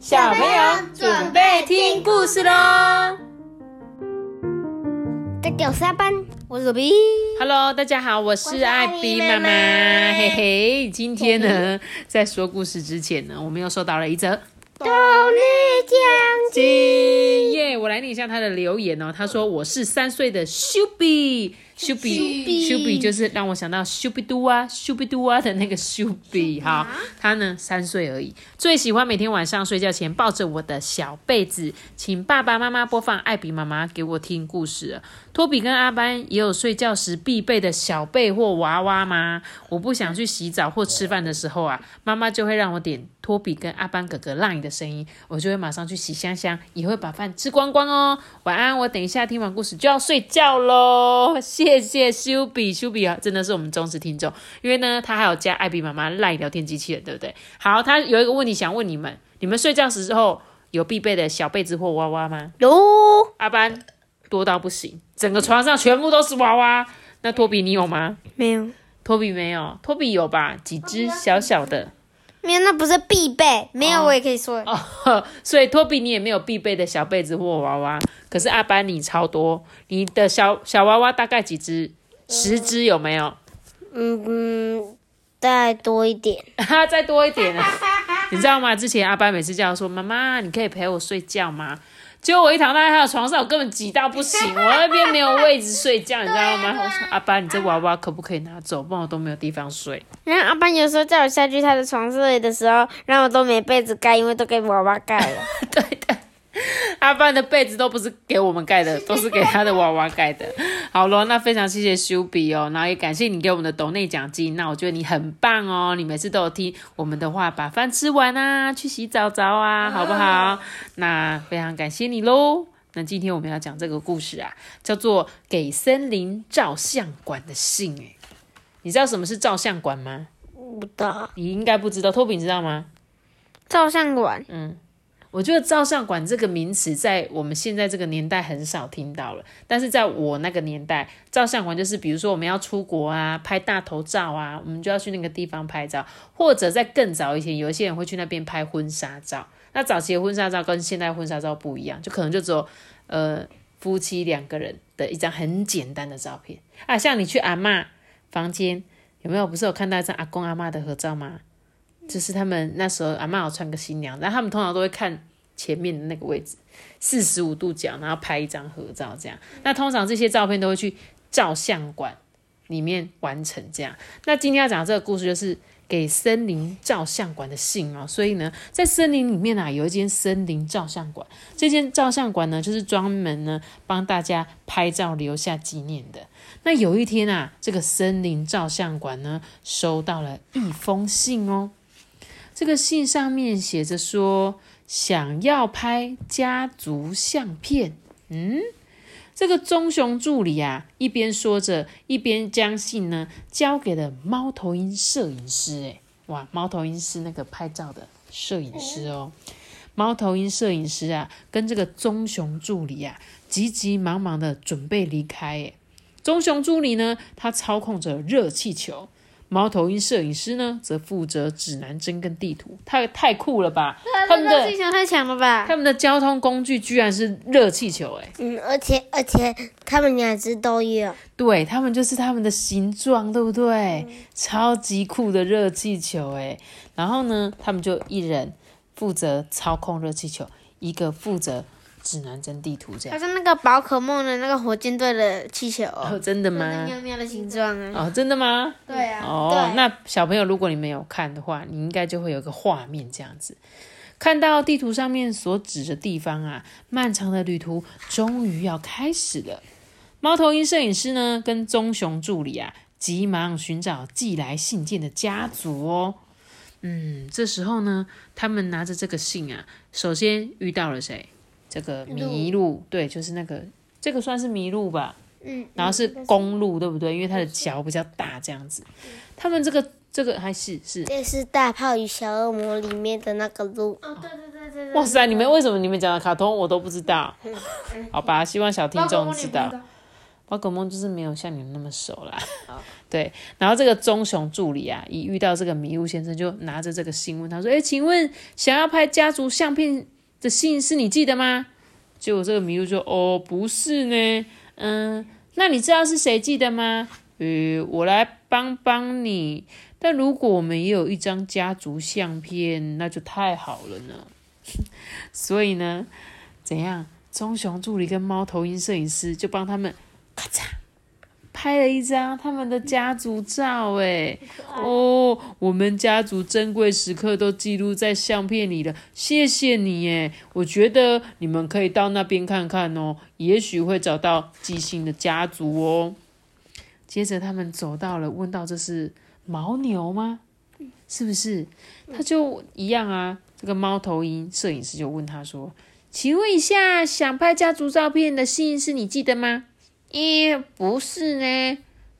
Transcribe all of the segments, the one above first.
小朋友准备听故事喽！大家好，我是阿班，我是比。Hello，大家好，我是艾比妈妈，嘿嘿。今天呢，在说故事之前呢，我们又收到了一则动力奖金耶！我来念一下他的留言哦。他说：“我是三岁的修比，修比，修比，就是让我想到修比嘟啊，修比嘟啊的那个修比。哈，他呢三岁而已，最喜欢每天晚上睡觉前抱着我的小被子，请爸爸妈妈播放艾比妈妈给我听故事。托比跟阿班也有睡觉时必备的小被或娃娃吗？我不想去洗澡或吃饭的时候啊，妈妈就会让我点托比跟阿班哥哥 line 的声音，我就会马上去洗香香，也会把饭吃光光哦。晚安，我等一下听完故事就要睡觉喽。谢谢谢谢修比，修比啊，真的是我们忠实听众，因为呢，他还有加艾比妈妈赖聊天机器人，对不对？好，他有一个问题想问你们：你们睡觉时候有必备的小被子或娃娃吗？有阿班多到不行，整个床上全部都是娃娃。那托比你有吗？没有？托比没有，托比有吧？几只小小的没有，那不是必备。没有，我也可以说。哦，呵 所以托比你也没有必备的小被子或娃娃。可是阿班你超多，你的小小娃娃大概几只？十只有没有？嗯嗯，再多一点。哈，再多一点啊！你知道吗？之前阿班每次叫我说：“妈妈，你可以陪我睡觉吗？”结果我一躺在他的床上，我根本挤到不行，我那边没有位置睡觉，你知道吗？我说：“阿爸，你这娃娃可不可以拿走？不然我都没有地方睡。然后阿爸有时候叫我下去他的床睡的时候，然后我都没被子盖，因为都给娃娃盖了。”对的，阿班的被子都不是给我们盖的，都是给他的娃娃盖的。好咯，那非常谢谢修比哦，然后也感谢你给我们的抖内奖金。那我觉得你很棒哦，你每次都有听我们的话，把饭吃完啊，去洗澡澡啊，好不好？那非常感谢你喽。那今天我们要讲这个故事啊，叫做《给森林照相馆的信》诶，你知道什么是照相馆吗？不知道你应该不知道，托比你知道吗？照相馆，我觉得照相馆这个名词在我们现在这个年代很少听到了，但是在我那个年代，照相馆就是比如说我们要出国啊，拍大头照啊，我们就要去那个地方拍照，或者在更早以前，有一些人会去那边拍婚纱照。那早期的婚纱照跟现在婚纱照不一样，就可能就只有呃夫妻两个人的一张很简单的照片啊，像你去阿嬷房间有没有？不是有看到一张阿公阿嬷的合照吗？就是他们那时候阿妈有穿个新娘，然后他们通常都会看前面的那个位置，四十五度角，然后拍一张合照这样。那通常这些照片都会去照相馆里面完成这样。那今天要讲这个故事就是给森林照相馆的信哦。所以呢，在森林里面啊，有一间森林照相馆。这间照相馆呢，就是专门呢帮大家拍照留下纪念的。那有一天啊，这个森林照相馆呢收到了一封信哦。这个信上面写着说，想要拍家族相片。嗯，这个棕熊助理啊，一边说着，一边将信呢交给了猫头鹰摄影师。哎，哇，猫头鹰是那个拍照的摄影师哦。猫头鹰摄影师啊，跟这个棕熊助理啊，急急忙忙的准备离开。哎，棕熊助理呢，他操控着热气球。猫头鹰摄影师呢，则负责指南针跟地图，太太酷了吧！他们的气球太强了吧？他们的交通工具居然是热气球、欸，嗯，而且而且他们两只都有。对他们就是他们的形状，对不对？超级酷的热气球、欸，然后呢，他们就一人负责操控热气球，一个负责指南针地图，这样。它是那个宝可梦的那个火箭队的气球，哦，真的吗？喵喵的形状啊。哦，真的吗？对啊。哦，那小朋友，如果你没有看的话，你应该就会有个画面这样子，看到地图上面所指的地方啊，漫长的旅途终于要开始了。猫头鹰摄影师呢，跟棕熊助理啊，急忙寻找寄来信件的家族哦。嗯，这时候呢，他们拿着这个信啊，首先遇到了谁？这个麋鹿，对，就是那个，这个算是麋鹿吧。嗯，然后是公鹿，对不对？因为它的脚比较大，这样子。他们这个这个还是是，这是大炮与小恶魔里面的那个鹿。哦，对对对对哇塞！你们为什么你们讲的卡通我都不知道？好吧，希望小听众知道。宝可梦就是没有像你们那么熟啦。对，然后这个棕熊助理啊，一遇到这个迷雾先生，就拿着这个信问他说：“哎，请问想要拍家族相片的信是你寄的吗？”结果这个迷雾说：“哦，不是呢。嗯，那你知道是谁寄的吗？呃，我来帮帮你。但如果我们也有一张家族相片，那就太好了呢。所以呢，怎样？棕熊助理跟猫头鹰摄影师就帮他们咔嚓拍了一张他们的家族照。哎，哦，我们家族珍贵时刻都记录在相片里了。谢谢你，哎，我觉得你们可以到那边看看哦，也许会找到寄信的家族哦。接着他们走到了，问到这是牦牛吗？是不是？他就一样啊。这个猫头鹰摄影师就问他说。请问一下，想拍家族照片的信是你寄的吗？咦，不是呢。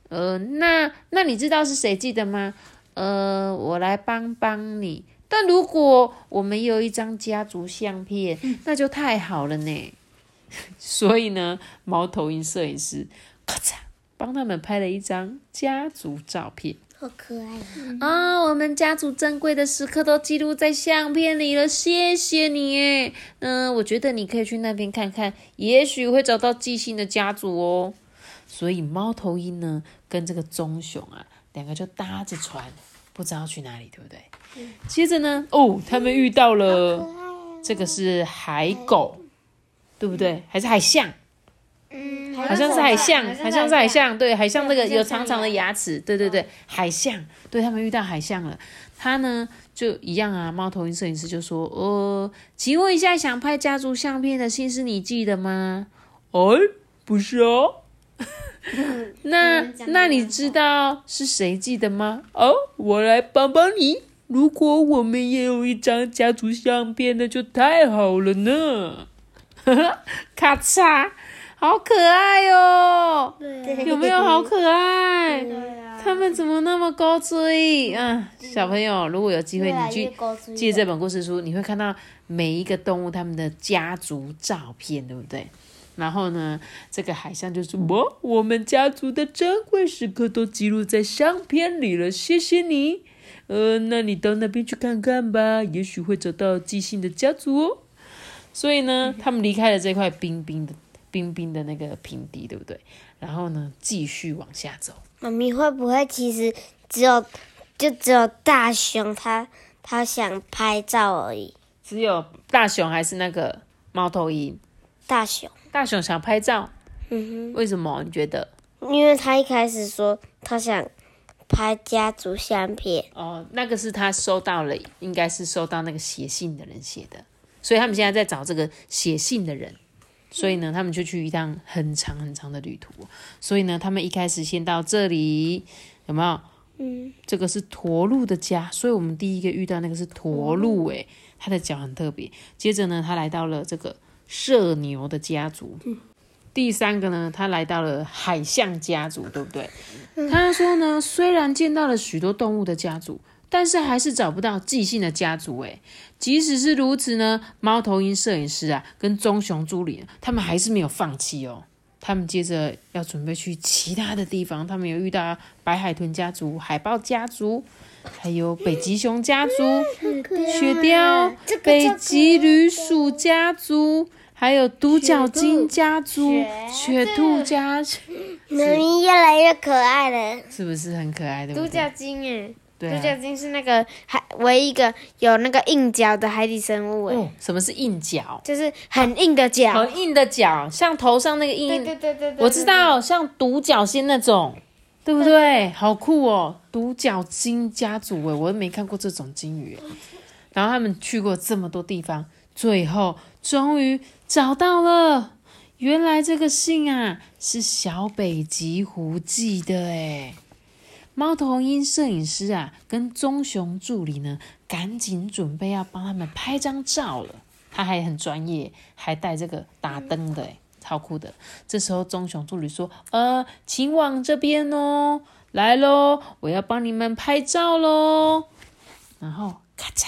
呃，那那你知道是谁寄的吗？呃，我来帮帮你。但如果我们有一张家族相片，那就太好了呢。所以呢，猫头鹰摄影师咔嚓帮他们拍了一张家族照片。好可爱啊！我们家族珍贵的时刻都记录在相片里了，谢谢你诶。嗯，我觉得你可以去那边看看，也许会找到寄信的家族哦。所以猫头鹰呢，跟这个棕熊啊，两个就搭着船，不知道去哪里，对不对？接着呢，哦，他们遇到了这个是海狗，对不对？还是海象？嗯，好像是海象，好像是海象，对，海象那个有长长的牙齿，对对对，海象，对他们遇到海象了，他呢就一样啊，猫头鹰摄影师就说，呃，请问一下，想拍家族相片的信是你寄的吗？哎，不是哦，那那你知道是谁寄的吗？哦，我来帮帮你，如果我们也有一张家族相片，那就太好了呢，咔嚓。好可爱哟！有没有好可爱？他们怎么那么高追？啊，小朋友，如果有机会，你去借这本故事书，你会看到每一个动物他们的家族照片，对不对？然后呢，这个海象就是我，我们家族的珍贵时刻都记录在相片里了，谢谢你。呃，那你到那边去看看吧，也许会找到寄信的家族哦。所以呢，他们离开了这块冰冰的。冰冰的那个平地，对不对？然后呢，继续往下走。妈咪会不会其实只有就只有大熊他他想拍照而已？只有大熊还是那个猫头鹰？大熊，大熊想拍照。嗯哼，为什么？你觉得？因为他一开始说他想拍家族相片。哦，那个是他收到了，应该是收到那个写信的人写的，所以他们现在在找这个写信的人。所以呢，他们就去一趟很长很长的旅途。所以呢，他们一开始先到这里，有没有？嗯，这个是驼鹿的家。所以我们第一个遇到那个是驼鹿，诶，它的脚很特别。接着呢，他来到了这个射牛的家族。第三个呢，他来到了海象家族，对不对？他说呢，虽然见到了许多动物的家族。但是还是找不到寄信的家族诶，即使是如此呢，猫头鹰摄影师啊，跟棕熊助理，他们还是没有放弃哦。他们接着要准备去其他的地方，他们有遇到白海豚家族、海豹家族，还有北极熊家族、雪貂、北极旅鼠家族，还有独角鲸家族、雪兔家族。咪 咪越来越可爱了，是不是很可爱的？独角鲸诶。独角鲸是那个海唯一一个有那个硬角的海底生物诶。什么是硬角？就是很硬的角。很硬的角，像头上那个硬。对对对对对。我知道，像独角仙那种，对不对？好酷哦！独角鲸家族诶，我都没看过这种鲸鱼。然后他们去过这么多地方，最后终于找到了。原来这个信啊，是小北极狐寄的诶。猫头鹰摄影师啊，跟棕熊助理呢，赶紧准备要帮他们拍张照了。他还很专业，还带这个打灯的，超酷的。这时候棕熊助理说：“呃，请往这边哦，来喽，我要帮你们拍照喽。”然后咔嚓，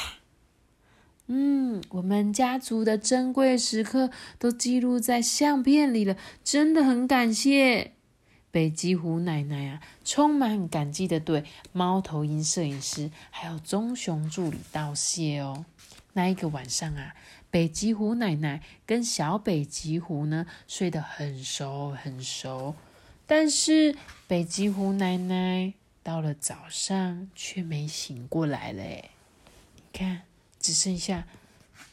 嗯，我们家族的珍贵时刻都记录在相片里了，真的很感谢。北极狐奶奶啊，充满感激的对猫头鹰摄影师还有棕熊助理道谢哦。那一个晚上啊，北极狐奶奶跟小北极狐呢睡得很熟很熟，但是北极狐奶奶到了早上却没醒过来嘞。你看，只剩下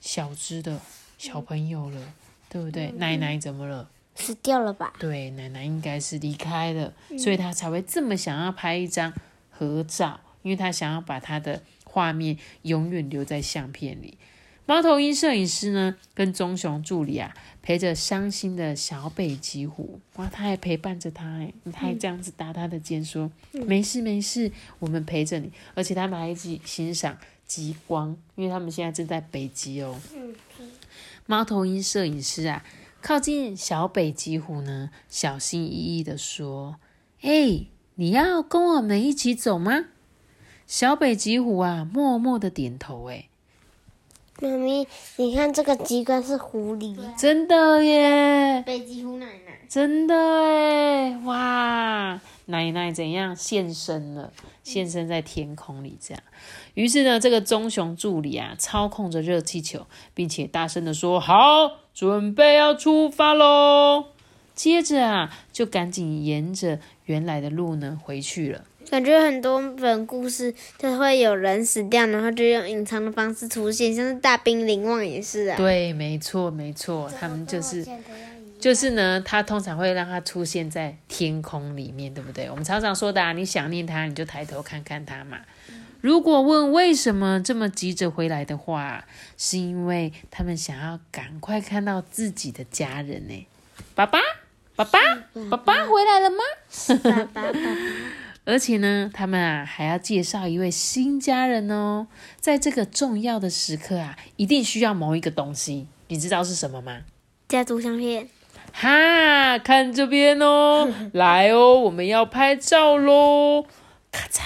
小只的小朋友了，对不对？奶奶怎么了？死掉了吧？对，奶奶应该是离开了，所以他才会这么想要拍一张合照，因为他想要把他的画面永远留在相片里。猫头鹰摄影师呢，跟棕熊助理啊，陪着伤心的小北极狐，哇，他还陪伴着他，哎，他还这样子搭他的肩说：“没事没事，我们陪着你。”而且他们还一起欣赏极光，因为他们现在正在北极哦。猫头鹰摄影师啊。靠近小北极狐呢，小心翼翼的说：“哎，你要跟我们一起走吗？”小北极狐啊，默默的点头。哎，妈咪，你看这个机关是狐狸，真的耶！北极狐奶奶，真的哎，哇！奶奶怎样现身了？现身在天空里，这样。于是呢，这个棕熊助理啊，操控着热气球，并且大声的说：“好，准备要出发喽！”接着啊，就赶紧沿着原来的路呢回去了。感觉很多本故事就会有人死掉，然后就用隐藏的方式出现，像是大兵临望也是啊。对，没错，没错，他们就是。就是呢，它通常会让它出现在天空里面，对不对？我们常常说的，啊，你想念它，你就抬头看看它嘛。如果问为什么这么急着回来的话，是因为他们想要赶快看到自己的家人呢。爸爸，爸爸，爸爸回来了吗？爸爸，爸爸。而且呢，他们啊还要介绍一位新家人哦。在这个重要的时刻啊，一定需要某一个东西，你知道是什么吗？家族相片。哈，看这边哦，来哦，我们要拍照喽！咔嚓，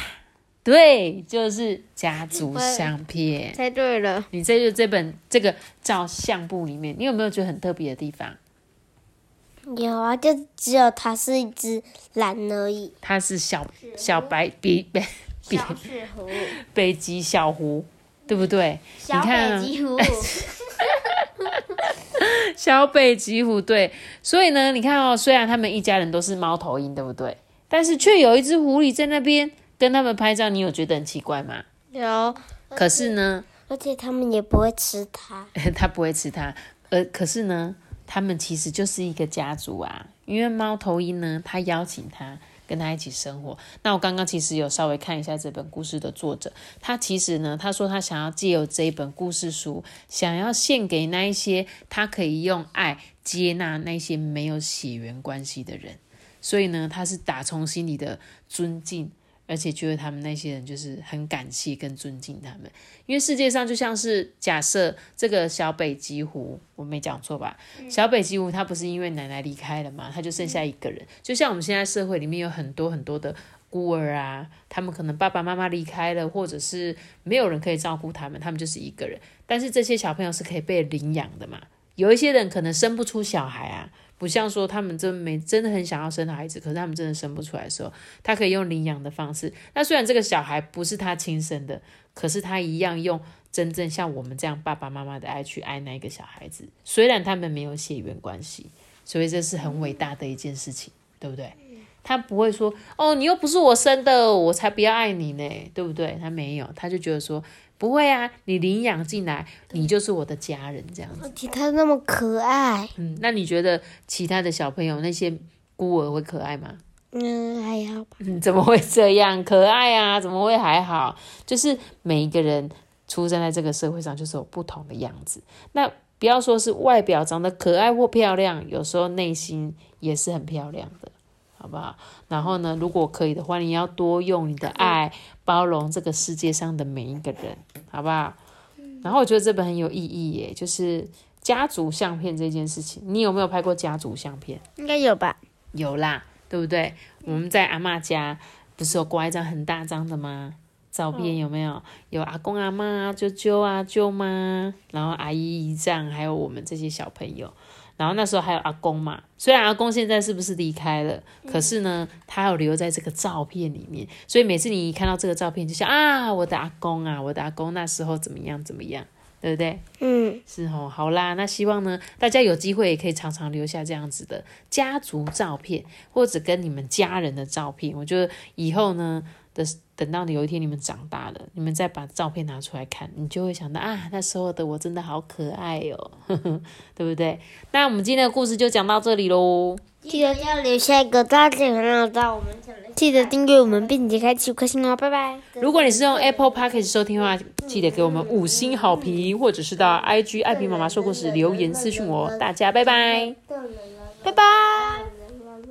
对，就是家族相片。猜对了，你在就这本这个照相簿里面，你有没有觉得很特别的地方？有啊，就只有它是一只蓝而已。它是小小白比北北小雪狐，北极小狐，对不对？小北极狐。小北极狐对，所以呢，你看哦，虽然他们一家人都是猫头鹰，对不对？但是却有一只狐狸在那边跟他们拍照，你有觉得很奇怪吗？有。可是呢，而且他们也不会吃它，它不会吃它。呃，可是呢，他们其实就是一个家族啊，因为猫头鹰呢，它邀请他。跟他一起生活。那我刚刚其实有稍微看一下这本故事的作者，他其实呢，他说他想要借由这一本故事书，想要献给那一些他可以用爱接纳那些没有血缘关系的人。所以呢，他是打从心里的尊敬。而且觉得他们那些人就是很感谢跟尊敬他们，因为世界上就像是假设这个小北极狐，我没讲错吧？小北极狐它不是因为奶奶离开了嘛，它就剩下一个人。就像我们现在社会里面有很多很多的孤儿啊，他们可能爸爸妈妈离开了，或者是没有人可以照顾他们，他们就是一个人。但是这些小朋友是可以被领养的嘛？有一些人可能生不出小孩啊。不像说他们真没真的很想要生孩子，可是他们真的生不出来的时候，他可以用领养的方式。那虽然这个小孩不是他亲生的，可是他一样用真正像我们这样爸爸妈妈的爱去爱那个小孩子。虽然他们没有血缘关系，所以这是很伟大的一件事情，对不对？他不会说哦，你又不是我生的，我才不要爱你呢，对不对？他没有，他就觉得说。不会啊，你领养进来，你就是我的家人，这样子。而且他那么可爱。嗯，那你觉得其他的小朋友那些孤儿会可爱吗？嗯，还好吧。嗯，怎么会这样？可爱啊，怎么会还好？就是每一个人出生在这个社会上，就是有不同的样子。那不要说是外表长得可爱或漂亮，有时候内心也是很漂亮的。好不好？然后呢，如果可以的话，你要多用你的爱包容这个世界上的每一个人，好不好？然后我觉得这本很有意义耶，就是家族相片这件事情。你有没有拍过家族相片？应该有吧？有啦，对不对？我们在阿妈家不是有挂一张很大张的吗？照片有没有？有阿公阿妈、舅舅啊、舅妈，然后阿姨姨丈，还有我们这些小朋友。然后那时候还有阿公嘛，虽然阿公现在是不是离开了，可是呢，他有留在这个照片里面，所以每次你一看到这个照片，就想啊，我的阿公啊，我的阿公那时候怎么样怎么样，对不对？嗯，是哦，好啦，那希望呢，大家有机会也可以常常留下这样子的家族照片，或者跟你们家人的照片。我觉得以后呢的等到你有一天你们长大了，你们再把照片拿出来看，你就会想到啊，那时候的我真的好可爱哦，对不对？那我们今天的故事就讲到这里喽。记得要留下一个大点很好照，我们讲的。记得订阅我们，并且开启五颗星哦，拜拜。如果你是用 Apple Podcast 收听的话，记得给我们五星好评，或者是到 IG 爱萍妈妈说故事留言私讯我。大家拜拜。拜拜。